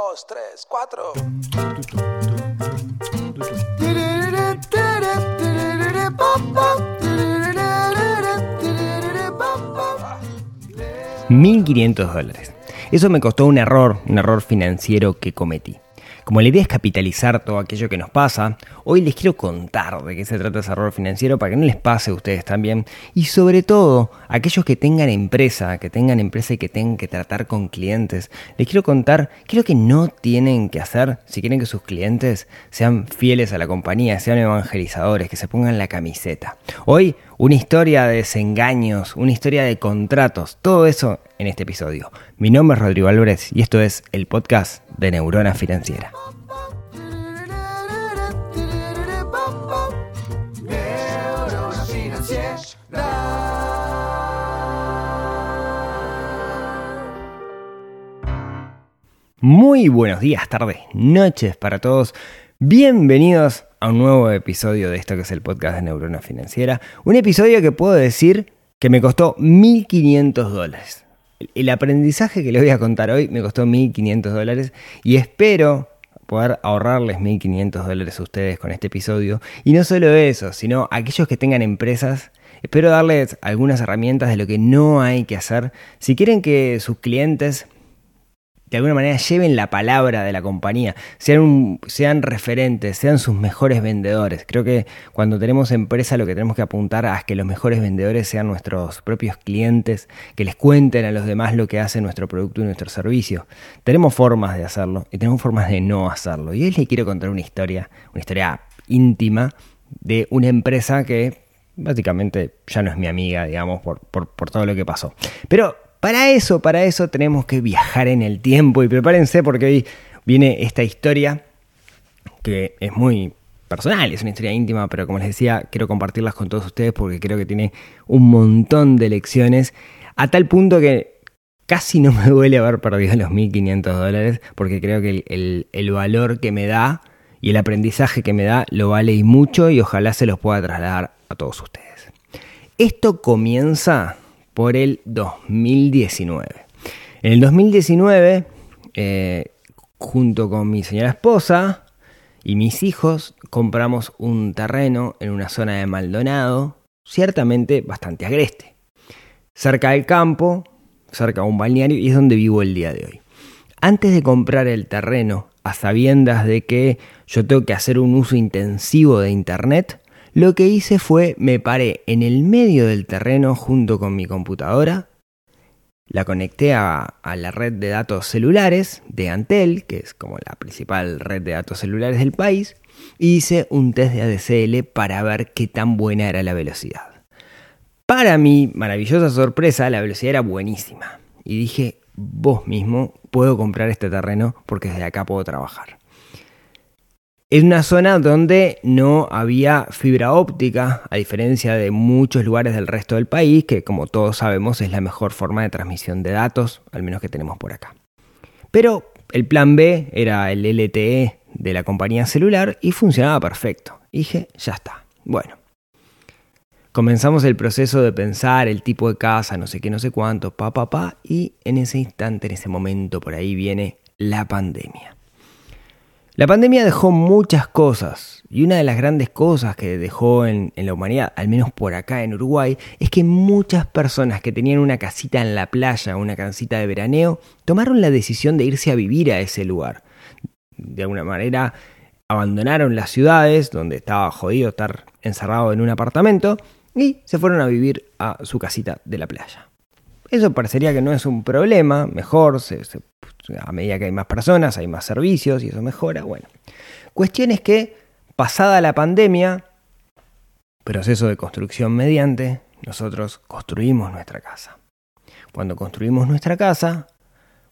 dos, tres, cuatro. $1.500 dólares. Eso me costó un error, un error financiero que cometí. Como la idea es capitalizar todo aquello que nos pasa, hoy les quiero contar de qué se trata ese error financiero para que no les pase a ustedes también. Y sobre todo, aquellos que tengan empresa, que tengan empresa y que tengan que tratar con clientes, les quiero contar qué es lo que no tienen que hacer si quieren que sus clientes sean fieles a la compañía, sean evangelizadores, que se pongan la camiseta. Hoy, una historia de desengaños, una historia de contratos, todo eso en este episodio. Mi nombre es Rodrigo Álvarez y esto es el podcast de Neurona Financiera. Muy buenos días, tardes, noches para todos. Bienvenidos a un nuevo episodio de esto que es el podcast de Neurona Financiera. Un episodio que puedo decir que me costó 1.500 dólares. El aprendizaje que les voy a contar hoy me costó 1.500 dólares y espero poder ahorrarles 1.500 dólares a ustedes con este episodio. Y no solo eso, sino aquellos que tengan empresas, espero darles algunas herramientas de lo que no hay que hacer si quieren que sus clientes de alguna manera lleven la palabra de la compañía, sean, sean referentes, sean sus mejores vendedores. Creo que cuando tenemos empresa lo que tenemos que apuntar es que los mejores vendedores sean nuestros propios clientes, que les cuenten a los demás lo que hace nuestro producto y nuestro servicio. Tenemos formas de hacerlo y tenemos formas de no hacerlo. Y hoy les quiero contar una historia, una historia íntima de una empresa que básicamente ya no es mi amiga, digamos, por, por, por todo lo que pasó. Pero para eso, para eso tenemos que viajar en el tiempo y prepárense porque hoy viene esta historia que es muy personal, es una historia íntima, pero como les decía, quiero compartirlas con todos ustedes porque creo que tiene un montón de lecciones, a tal punto que casi no me duele haber perdido los 1.500 dólares porque creo que el, el, valor que me da y el aprendizaje que me da lo vale y mucho y ojalá se los pueda trasladar a todos ustedes. Esto comienza por el 2019. En el 2019, eh, junto con mi señora esposa y mis hijos, compramos un terreno en una zona de Maldonado, ciertamente bastante agreste. Cerca del campo, cerca de un balneario, y es donde vivo el día de hoy. Antes de comprar el terreno, a sabiendas de que yo tengo que hacer un uso intensivo de Internet, lo que hice fue me paré en el medio del terreno junto con mi computadora, la conecté a, la red de datos celulares de Antel, que es como la principal red de datos celulares del país, y hice un test de ADSL para ver qué tan buena era la velocidad. Para mi maravillosa sorpresa, la velocidad era buenísima. Y dije, vos mismo puedo comprar este terreno porque desde acá puedo trabajar. Es una zona donde no había fibra óptica, a diferencia de muchos lugares del resto del país, que como todos sabemos es la mejor forma de transmisión de datos, al menos que tenemos por acá. Pero el plan B era el LTE de la compañía celular y funcionaba perfecto. dije, ya está. Bueno. Comenzamos el proceso de pensar el tipo de casa, no sé qué, no sé cuánto, pa, pa, pa, y en ese instante, en ese momento, por ahí viene la pandemia. La pandemia dejó muchas cosas y una de las grandes cosas que dejó en, la humanidad, al menos por acá en Uruguay, es que muchas personas que tenían una casita en la playa, una casita de veraneo, tomaron la decisión de irse a vivir a ese lugar. De alguna manera abandonaron las ciudades donde estaba jodido estar encerrado en un apartamento y se fueron a vivir a su casita de la playa. Eso parecería que no es un problema, mejor, a medida que hay más personas, hay más servicios y eso mejora. Bueno, cuestión es que, pasada la pandemia, proceso de construcción mediante, nosotros construimos nuestra casa. Cuando construimos nuestra casa,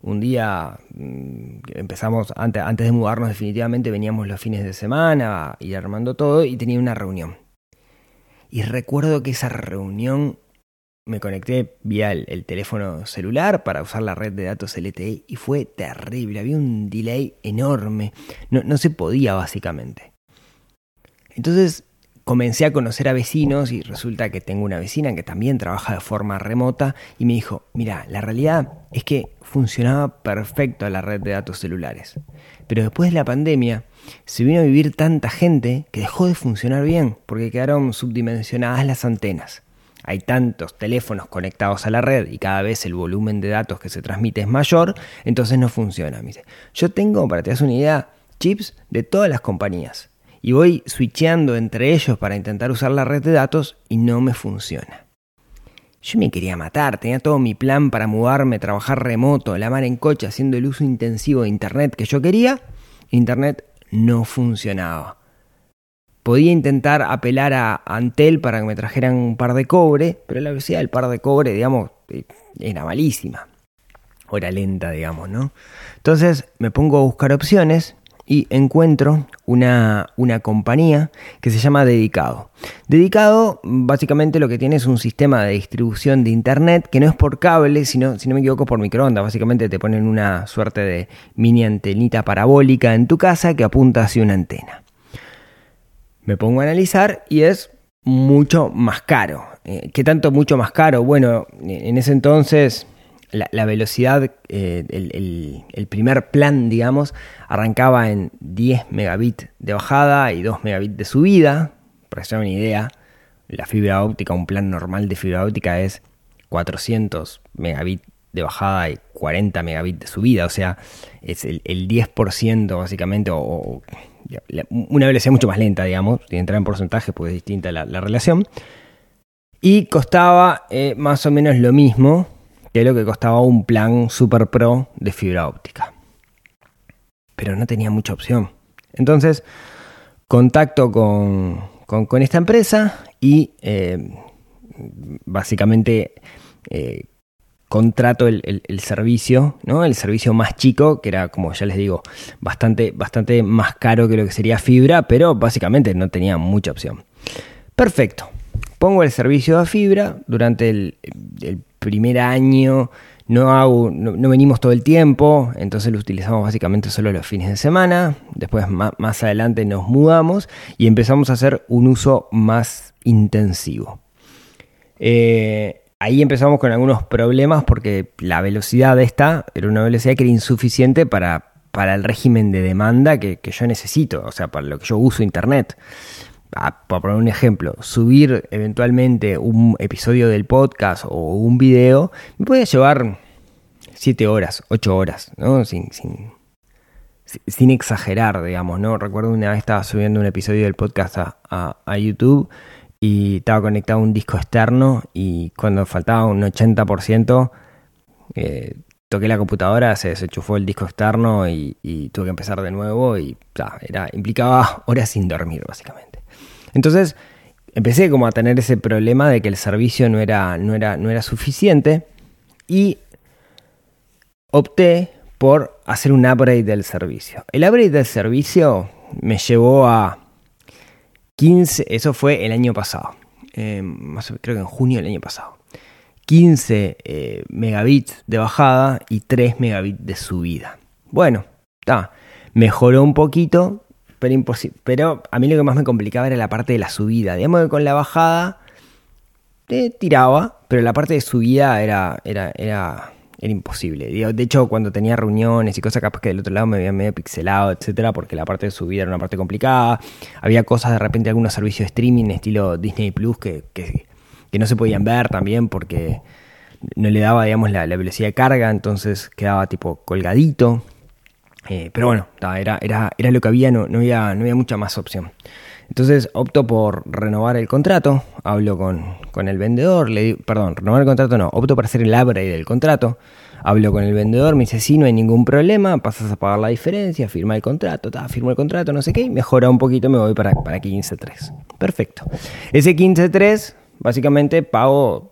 un día mm, empezamos, antes, antes de mudarnos definitivamente, veníamos los fines de semana a ir armando todo y tenía una reunión. Y recuerdo que esa reunión me conecté vía el, teléfono celular para usar la red de datos LTE y fue terrible, había un delay enorme, no, no se podía básicamente. Entonces, comencé a conocer a vecinos y resulta que tengo una vecina que también trabaja de forma remota y me dijo, mira, la realidad es que funcionaba perfecto la red de datos celulares. Pero después de la pandemia se vino a vivir tanta gente que dejó de funcionar bien porque quedaron subdimensionadas las antenas. Hay tantos teléfonos conectados a la red y cada vez el volumen de datos que se transmite es mayor, entonces no funciona. Yo tengo, para que te das una idea, chips de todas las compañías y voy switcheando entre ellos para intentar usar la red de datos y no me funciona. Yo me quería matar, tenía todo mi plan para mudarme, trabajar remoto, la mar en coche, haciendo el uso intensivo de Internet que yo quería. Internet no funcionaba. Podía intentar apelar a Antel para que me trajeran un par de cobre, pero la velocidad del par de cobre, digamos, eh, era malísima. O era lenta, digamos, ¿no? Entonces me pongo a buscar opciones y encuentro una, una, compañía que se llama Dedicado. Dedicado básicamente lo que tiene es un sistema de distribución de Internet que no es por cable, sino, si no me equivoco, por microondas. Básicamente te ponen una suerte de mini antenita parabólica en tu casa que apunta hacia una antena. Me pongo a analizar y es mucho más caro. Eh, ¿Qué tanto mucho más caro? Bueno, en ese entonces la, velocidad, eh, el, primer plan, digamos, arrancaba en 10 megabits de bajada y 2 megabits de subida. Para que se una idea, la fibra óptica, un plan normal de fibra óptica es 400 megabits de bajada y 40 megabits de subida. O sea, es el, 10% básicamente, una velocidad mucho más lenta, digamos, si entrar en porcentaje, pues es distinta la, relación. Y costaba eh, más o menos lo mismo que lo que costaba un plan Super Pro de fibra óptica. Pero no tenía mucha opción. Entonces, contacto con, esta empresa y eh, básicamente eh, contrato el, servicio, ¿no? El servicio más chico, que era, como ya les digo, bastante, bastante más caro que lo que sería fibra, pero básicamente no tenía mucha opción. Perfecto. Pongo el servicio de fibra durante el, primer año. No, hago, no, venimos todo el tiempo, entonces lo utilizamos básicamente solo los fines de semana. Después más, adelante nos mudamos y empezamos a hacer un uso más intensivo. Eh, ahí empezamos con algunos problemas porque la velocidad esta era una velocidad que era insuficiente para, para el régimen de demanda que, que yo necesito, o sea, para lo que yo uso Internet. Ah, para poner un ejemplo, subir eventualmente un episodio del podcast o un video, me puede llevar 7 horas, 8 horas, ¿no? Sin, sin, sin, exagerar, digamos, ¿no? Recuerdo una vez estaba subiendo un episodio del podcast a, a, YouTube y estaba conectado a un disco externo y cuando faltaba un 80%, eh, toqué la computadora, se desenchufó el disco externo y, tuve que empezar de nuevo y era, implicaba horas sin dormir, básicamente. Entonces empecé como a tener ese problema de que el servicio no era, no era, no era suficiente y opté por hacer un upgrade del servicio. El upgrade del servicio me llevó a 15, eso fue el año pasado, eh, creo que en junio del año pasado. 15 eh, megabits de bajada y 3 megabits de subida. Bueno, está, mejoró un poquito, pero, pero a mí lo que más me complicaba era la parte de la subida. Digamos que con la bajada te tiraba, pero la parte de subida era, era, era, era imposible. De hecho, cuando tenía reuniones y cosas, capaz que del otro lado me había medio pixelado, etcétera, porque la parte de subida era una parte complicada. Había cosas de repente, algunos servicios de streaming estilo Disney Plus que, que, no se podían ver también porque no le daba, digamos, la velocidad de carga, entonces quedaba tipo colgadito. Eh, pero bueno, era, era, era, lo que había, no, había, no había mucha más opción. Entonces opto por renovar el contrato, hablo con, el vendedor, le perdón, renovar el contrato no, opto por hacer el upgrade del contrato, hablo con el vendedor, me dice, sí, no hay ningún problema, pasas a pagar la diferencia, firma el contrato, ta, firmo el contrato, no sé qué, mejora un poquito, me voy para, para 15.3. Perfecto. Ese 15.3, básicamente pago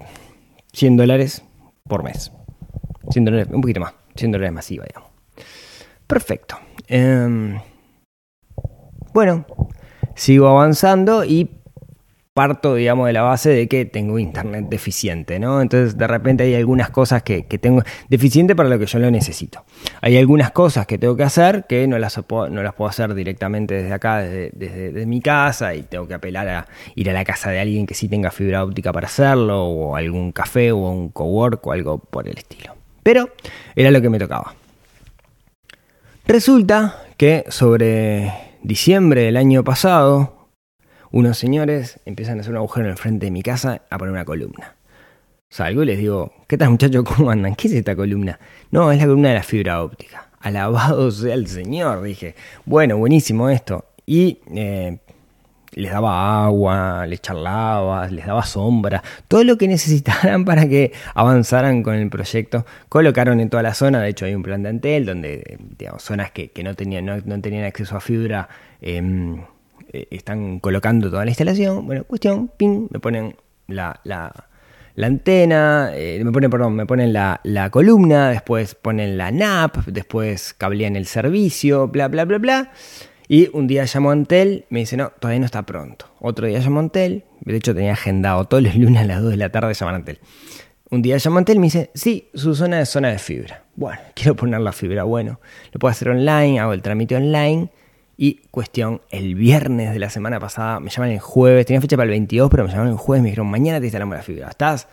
100 dólares por mes. 100 dólares, un poquito más, 100 dólares masiva, digamos. Perfecto. Em, bueno, sigo avanzando y parto, digamos, de la base de que tengo internet deficiente, ¿no? Entonces, de repente hay algunas cosas que, tengo deficiente para lo que yo lo necesito. Hay algunas cosas que tengo que hacer que no las, no las puedo hacer directamente desde acá, desde, mi casa, y tengo que apelar a ir a la casa de alguien que sí tenga fibra óptica para hacerlo, o algún café, o un cowork, o algo por el estilo. Pero era lo que me tocaba. Resulta que sobre diciembre del año pasado, unos señores empiezan a hacer un agujero en el frente de mi casa a poner una columna. Salgo y les digo, ¿qué tal muchachos? ¿Cómo andan? ¿Qué es esta columna? No, es la columna de la fibra óptica. Alabado sea el Señor, dije. Bueno, buenísimo esto. Y eh, les daba agua, les charlaba, les daba sombra, todo lo que necesitaran para que avanzaran con el proyecto. Colocaron en toda la zona, de hecho hay un plan de Antel donde, digamos, zonas que, no, tenían, no, tenían acceso a fibra. Em, eh, están colocando toda la instalación. Bueno, cuestión, ping, me ponen la, la, antena, eh, me ponen, perdón, me ponen la, la, columna, después ponen la NAP, después cablean el servicio, bla, bla, bla, bla. Y un día llamo a Antel, me dice, no, todavía no está pronto. Otro día llamo a Antel, de hecho tenía agendado todos los lunes a las 2 de la tarde llamar a Antel. Un día llamo a Antel y me dice, sí, su zona es zona de fibra. Bueno, quiero poner la fibra, bueno, lo puedo hacer online, hago el trámite online y cuestión, el viernes de la semana pasada, me llaman el jueves, tenía fecha para el 22, pero me llamaron el jueves, me dijeron, mañana te instalamos la fibra. ¿Estás?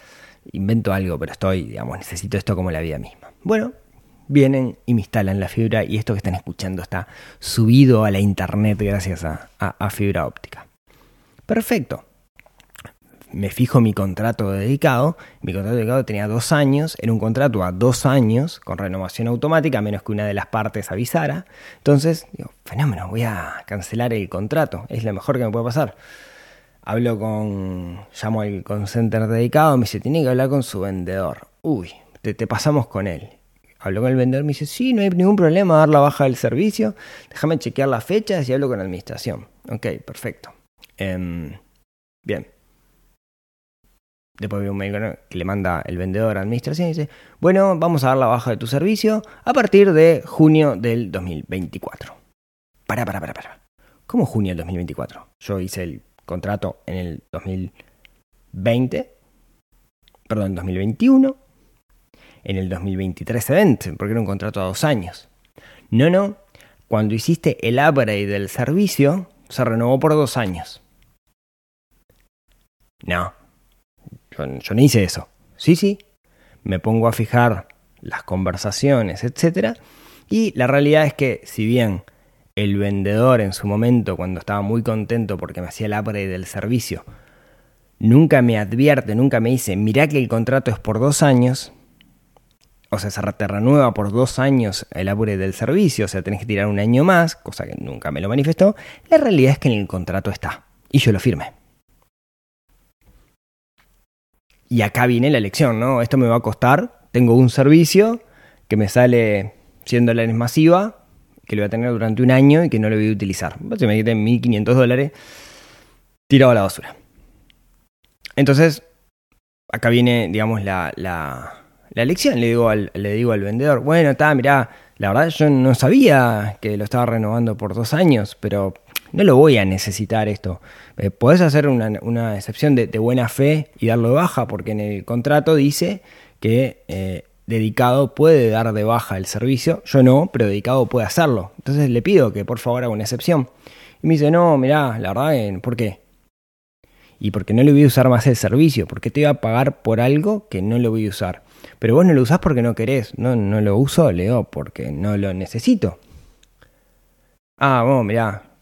Invento algo, pero estoy, digamos, necesito esto como la vida misma. Bueno, vienen y me instalan la fibra y esto que están escuchando está subido a la internet gracias a fibra óptica. Perfecto me fijo mi contrato dedicado. Mi contrato dedicado tenía dos años, era un contrato a dos años con renovación automática, a menos que una de las partes avisara. Entonces, digo, fenómeno, voy a cancelar el contrato, es lo mejor que me puede pasar. Hablo con, llamo al call center dedicado, me dice, tiene que hablar con su vendedor. Uy, te, pasamos con él. Hablo con el vendedor, me dice, sí, no hay ningún problema dar la baja del servicio, déjame chequear las fechas y hablo con administración. Ok, perfecto. Em, bien, Después veo un mail que le manda el vendedor a administración y dice, bueno, vamos a dar la baja de tu servicio a partir de junio del 2024. Para, para, para, para. ¿Cómo junio del 2024? Yo hice el contrato en el 2020, perdón, en 2021, en el 2023 se vence, porque era un contrato a dos años. No, no, cuando hiciste el upgrade del servicio, se renovó por dos años. No, yo, no hice eso. Sí, sí. Me pongo a fijar las conversaciones, etc. Y la realidad es que si bien el vendedor en su momento, cuando estaba muy contento porque me hacía el upgrade del servicio, nunca me advierte, nunca me dice, mirá que el contrato es por dos años, o sea, se renueva por dos años el upgrade del servicio, o sea, tenés que tirar un año más, cosa que nunca me lo manifestó, la realidad es que en el contrato está, y yo lo firmé. Y acá viene la elección, ¿no? Esto me va a costar, tengo un servicio que me sale 100 dólares masiva, que lo voy a tener durante un año y que no lo voy a utilizar. Básicamente 1.500 dólares tirado a la basura. Entonces, acá viene, digamos, la, la, la elección. Le digo, al, le digo al vendedor, bueno, está, mirá, la verdad yo no sabía que lo estaba renovando por dos años, pero no lo voy a necesitar esto. Eh, podés hacer una, excepción de, buena fe y darlo de baja, porque en el contrato dice que eh, dedicado puede dar de baja el servicio. Yo no, pero dedicado puede hacerlo. Entonces le pido que por favor haga una excepción. Y me dice, no, mirá, la verdad, ¿por qué? Y porque no le voy a usar más el servicio, porque te voy a pagar por algo que no lo voy a usar. Pero vos no lo usás porque no querés. No, no lo uso, Leo, porque no lo necesito. Ah, bueno, mirá,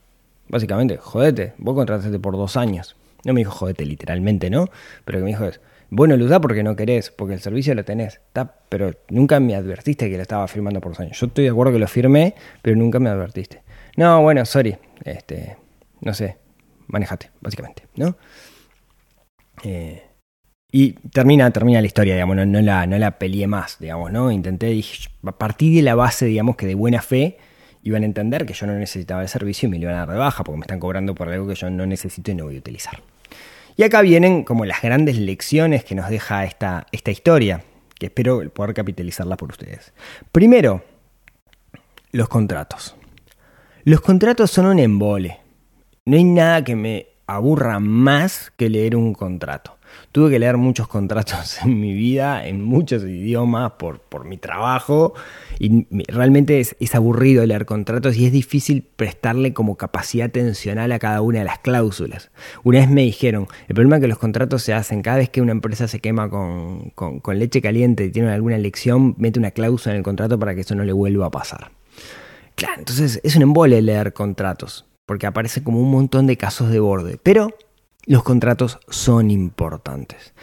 Básicamente, jodete, vos contrataste por dos años. No me dijo jodete literalmente, ¿no? Pero que me dijo es, bueno, lo usás porque no querés, porque el servicio lo tenés. pero nunca me advertiste que lo estaba firmando por dos años. Yo estoy de acuerdo que lo firmé, pero nunca me advertiste. No, bueno, sorry. Este, no sé, manejate, básicamente, ¿no? Eh, y termina, termina la historia, digamos, no, la, no la peleé más, digamos, ¿no? Intenté, dije, a partir de la base, digamos, que de buena fe iban a entender que yo no necesitaba el servicio y me lo iban a dar de porque me están cobrando por algo que yo no necesito y no voy a utilizar. Y acá vienen como las grandes lecciones que nos deja esta, esta historia, que espero poder capitalizarla por ustedes. Primero, los contratos. Los contratos son un embole. No hay nada que me aburra más que leer un contrato. Tuve que leer muchos contratos en mi vida, en muchos idiomas, por, por mi trabajo, y realmente es, es, aburrido leer contratos y es difícil prestarle como capacidad tensional a cada una de las cláusulas. Una vez me dijeron, el problema es que los contratos se hacen cada vez que una empresa se quema con, con, leche caliente y tiene alguna elección, mete una cláusula en el contrato para que eso no le vuelva a pasar. Claro, entonces es un embole leer contratos, porque aparece como un montón de casos de borde, pero los contratos son importantes.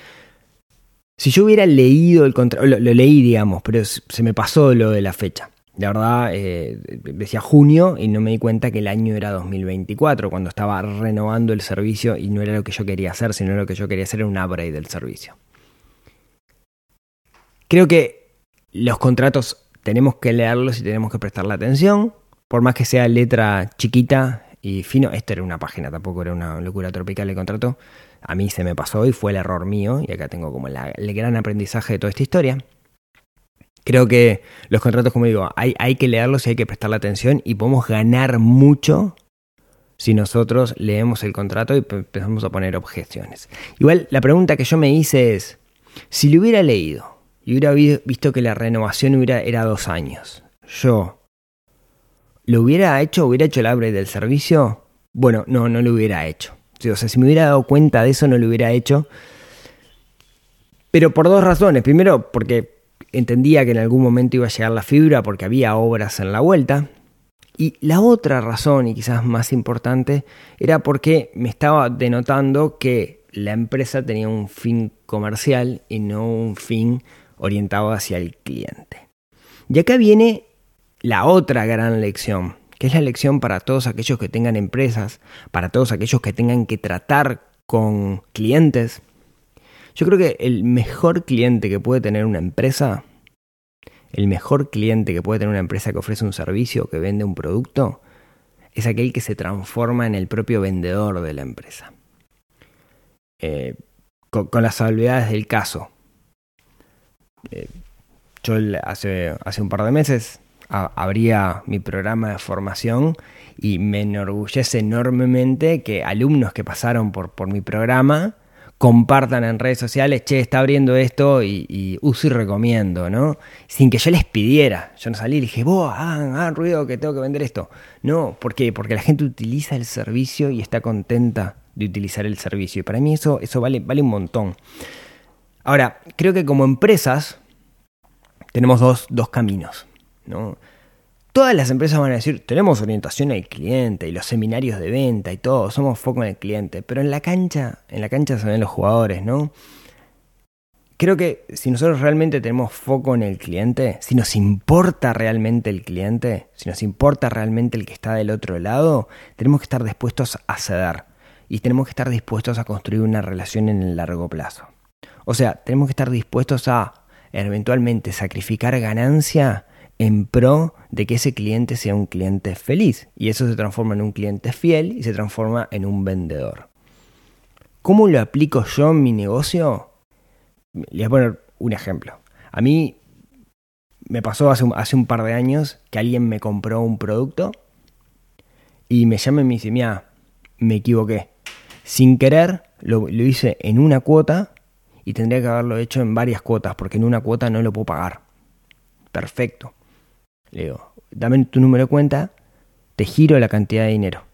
Si yo hubiera leído el contrato, lo, leí, digamos, pero se me pasó lo de la fecha. La verdad, eh, decía junio y no me di cuenta que el año era 2024, cuando estaba renovando el servicio y no era lo que yo quería hacer, sino lo que yo quería hacer era un upgrade del servicio. Creo que los contratos tenemos que leerlos y tenemos que prestarle atención, por más que sea letra chiquita y fino. Esto era una página, tampoco era una locura tropical el contrato. A mí se me pasó y fue el error mío. Y acá tengo como el gran aprendizaje de toda esta historia. Creo que los contratos, como digo, hay, que leerlos y hay que prestarle atención y podemos ganar mucho si nosotros leemos el contrato y empezamos a poner objeciones. Igual la pregunta que yo me hice es, si lo hubiera leído y hubiera visto que la renovación era dos años, yo ¿Lo hubiera hecho? ¿Hubiera hecho el upgrade del servicio? Bueno, no, no lo hubiera hecho. O sea, si me hubiera dado cuenta de eso, no lo hubiera hecho. Pero por dos razones. Primero, porque entendía que en algún momento iba a llegar la fibra porque había obras en la vuelta. Y la otra razón, y quizás más importante, era porque me estaba denotando que la empresa tenía un fin comercial y no un fin orientado hacia el cliente. Y acá viene la otra gran lección, que es la lección para todos aquellos que tengan empresas, para todos aquellos que tengan que tratar con clientes. Yo creo que el mejor cliente que puede tener una empresa, el mejor cliente que puede tener una empresa que ofrece un servicio, que vende un producto, es aquel que se transforma en el propio vendedor de la empresa. Eh, con, las salvedades del caso. Eh, yo hace, hace un par de meses habría mi programa de formación y me enorgullece enormemente que alumnos que pasaron por, por mi programa compartan en redes sociales, che, está abriendo esto y, uso y recomiendo, ¿no? Sin que yo les pidiera. Yo no salí y dije, vos, ah, ruido que tengo que vender esto. No, ¿por qué? Porque la gente utiliza el servicio y está contenta de utilizar el servicio. Y para mí eso, eso vale, vale un montón. Ahora, creo que como empresas tenemos dos, dos caminos. Todas las empresas van a decir, tenemos orientación al cliente y los seminarios de venta y todo, somos foco en el cliente, pero en la cancha, en la cancha se ven los jugadores, ¿no? Creo que si nosotros realmente tenemos foco en el cliente, si nos importa realmente el cliente, si nos importa realmente el que está del otro lado, tenemos que estar dispuestos a ceder y tenemos que estar dispuestos a construir una relación en el largo plazo. O sea, tenemos que estar dispuestos a eventualmente sacrificar ganancia en pro de que ese cliente sea un cliente feliz y eso se transforma en un cliente fiel y se transforma en un vendedor. ¿Cómo lo aplico yo en mi negocio? Les voy a poner un ejemplo. A mí me pasó hace un, par de años que alguien me compró un producto y me llama y me dice, mira, me equivoqué. Sin querer lo, lo hice en una cuota y tendría que haberlo hecho en varias cuotas porque en una cuota no lo puedo pagar. Perfecto. Le digo, dame tu número de cuenta, te giro la cantidad de dinero.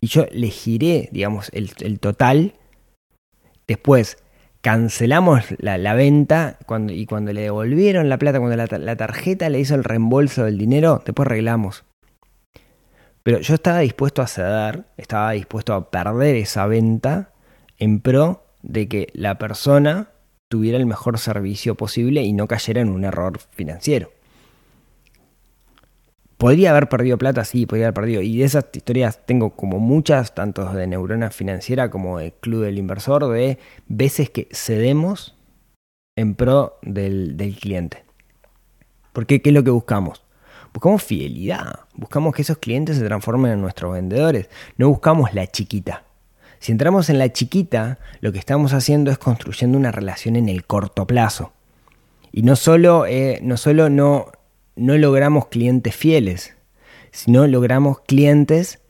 Y yo le giré, digamos, el, total. Después cancelamos la, venta y cuando le devolvieron la plata, cuando la, la tarjeta le hizo el reembolso del dinero, después arreglamos. Pero yo estaba dispuesto a ceder, estaba dispuesto a perder esa venta en pro de que la persona tuviera el mejor servicio posible y no cayera en un error financiero. Podría haber perdido plata, sí, podría haber perdido. Y de esas historias tengo como muchas, tanto de Neurona Financiera como de Club del Inversor, de veces que cedemos en pro del, cliente. Porque ¿qué es lo que buscamos? Buscamos fidelidad, buscamos que esos clientes se transformen en nuestros vendedores, no buscamos la chiquita. Si entramos en la chiquita, lo que estamos haciendo es construyendo una relación en el corto plazo. Y no solo, eh, no, solo no, no logramos clientes fieles, sino logramos clientes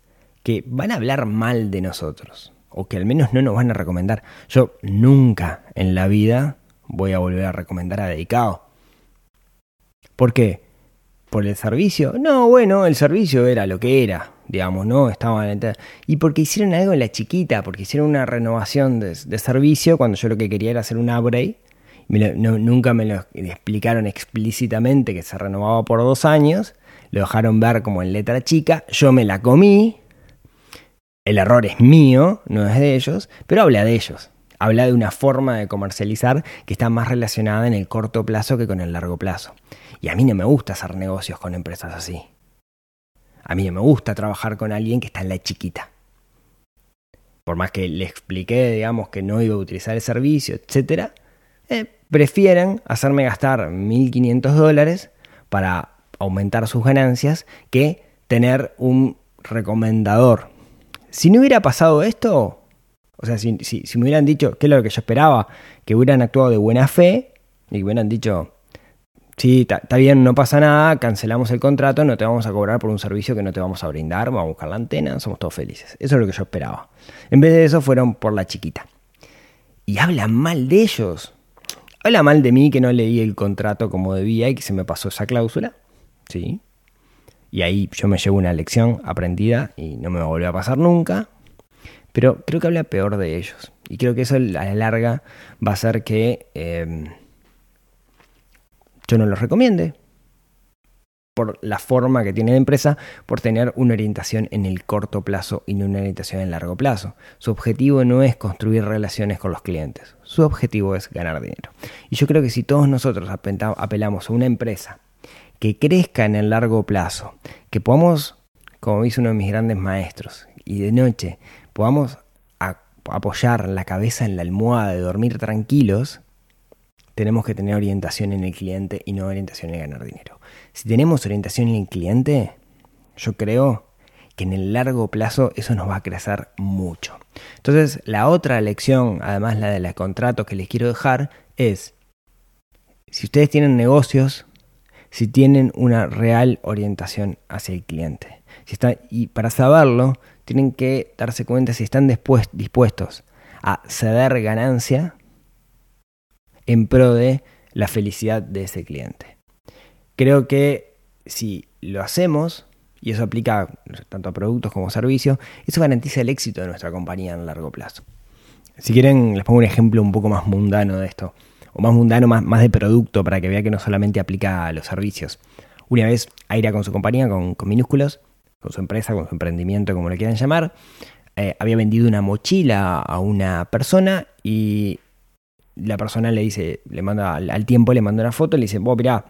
que van a hablar mal de nosotros, o que al menos no nos van a recomendar. Yo nunca en la vida voy a volver a recomendar a Dedicado. ¿Por qué? ¿Por el servicio? No, bueno, el servicio era lo que era, digamos, ¿no? Estaban Y porque hicieron algo en la chiquita, porque hicieron una renovación de, servicio cuando yo lo que quería era hacer un upgrade. Nunca me lo explicaron explícitamente que se renovaba por dos años. Lo dejaron ver como en letra chica. Yo me la comí. El error es mío, no es de ellos, pero habla de ellos. Habla de una forma de comercializar que está más relacionada en el corto plazo que con el largo plazo. Y a mí no me gusta hacer negocios con empresas así. A mí no me gusta trabajar con alguien que está en la chiquita. Por más que le expliqué, digamos, que no iba a utilizar el servicio, etc., eh, prefieren hacerme gastar 1.500 dólares para aumentar sus ganancias que tener un recomendador. Si no hubiera pasado esto, o sea, si, me hubieran dicho, que es lo que yo esperaba, que hubieran actuado de buena fe y hubieran dicho, sí, está bien, no pasa nada, cancelamos el contrato, no te vamos a cobrar por un servicio que no te vamos a brindar, vamos a buscar la antena, somos todos felices. Eso es lo que yo esperaba. En vez de eso fueron por la chiquita. Y hablan mal de ellos. Habla mal de mí que no leí el contrato como debía y que se me pasó esa cláusula. Sí. Y ahí yo me llevo una lección aprendida y no me volver a pasar nunca. Pero creo que habla peor de ellos. Y creo que eso a la larga va a hacer que... Eh, yo no los recomiende por la forma que tiene la empresa, por tener una orientación en el corto plazo y no una orientación en el largo plazo. Su objetivo no es construir relaciones con los clientes, su objetivo es ganar dinero. Y yo creo que si todos nosotros apelamos a una empresa que crezca en el largo plazo, que podamos, como dice uno de mis grandes maestros, y de noche podamos apoyar la cabeza en la almohada de dormir tranquilos, tenemos que tener orientación en el cliente y no orientación en ganar dinero. Si tenemos orientación en el cliente, yo creo que en el largo plazo eso nos va a crecer mucho. Entonces, la otra lección, además la de la contrato que les quiero dejar, es, si ustedes tienen negocios, si tienen una real orientación hacia el cliente. Si y para saberlo, tienen que darse cuenta si están dispuestos a ceder ganancia en pro de la felicidad de ese cliente. Creo que si lo hacemos, y eso aplica tanto a productos como a servicios, eso garantiza el éxito de nuestra compañía en largo plazo. Si quieren, les pongo un ejemplo un poco más mundano de esto, o más mundano, más, más de producto, para que vean que no solamente aplica a los servicios. Una vez Aira con su compañía, con, minúsculos, con su empresa, con su emprendimiento, como lo quieran llamar, eh, había vendido una mochila a una persona y la persona le dice, le manda al, tiempo, le manda una foto, le dice, vos mirá,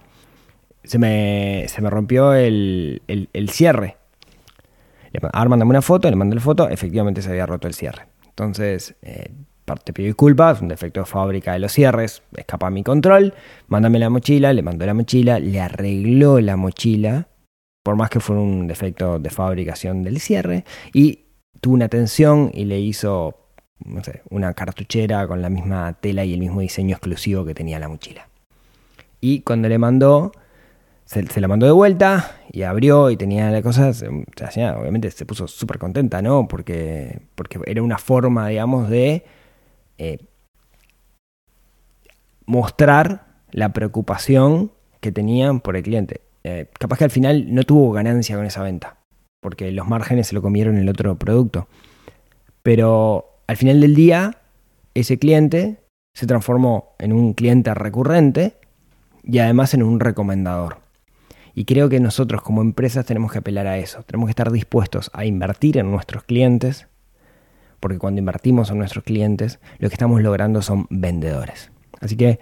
se me, se me rompió el, el, cierre. Ahora mándame una foto, le mando la foto, efectivamente se había roto el cierre. Entonces, eh, te pido disculpas, un defecto de fábrica de los cierres, escapa a mi control, mándame la mochila, le mandó la mochila, le arregló la mochila, por más que fuera un defecto de fabricación del cierre, y tuvo una tensión y le hizo no sé, una cartuchera con la misma tela y el mismo diseño exclusivo que tenía la mochila. Y cuando le mandó, se, la mandó de vuelta y abrió y tenía la cosa, obviamente se puso súper contenta, ¿no? Porque, porque era una forma, digamos, de eh, mostrar la preocupación que tenían por el cliente. Eh, capaz que al final no tuvo ganancia con esa venta, porque los márgenes se lo comieron el otro producto. Pero al final del día, ese cliente se transformó en un cliente recurrente y además en un recomendador. Y creo que nosotros como empresas tenemos que apelar a eso. Tenemos que estar dispuestos a invertir en nuestros clientes, porque cuando invertimos en nuestros clientes, lo que estamos logrando son vendedores. Así que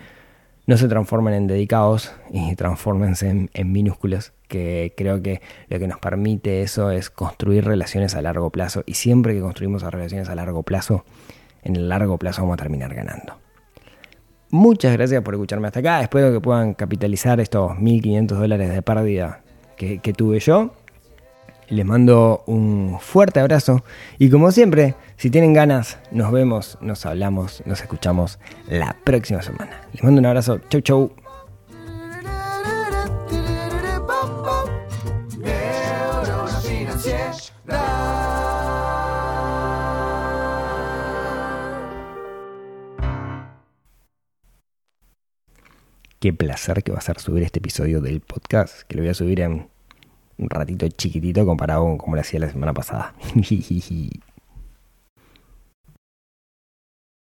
no se transformen en dedicados y transfórmense en, minúsculos, que creo que lo que nos permite eso es construir relaciones a largo plazo y siempre que construimos relaciones a largo plazo, en el largo plazo vamos a terminar ganando. Muchas gracias por escucharme hasta acá, espero que puedan capitalizar estos 1.500 dólares de pérdida que, que tuve yo. Les mando un fuerte abrazo y como siempre, si tienen ganas, nos vemos, nos hablamos, nos escuchamos la próxima semana. Les mando un abrazo, chau chau. Qué placer que va a ser subir este episodio del podcast, que lo voy a subir en un ratito chiquitito comparado con como lo hacía la semana pasada.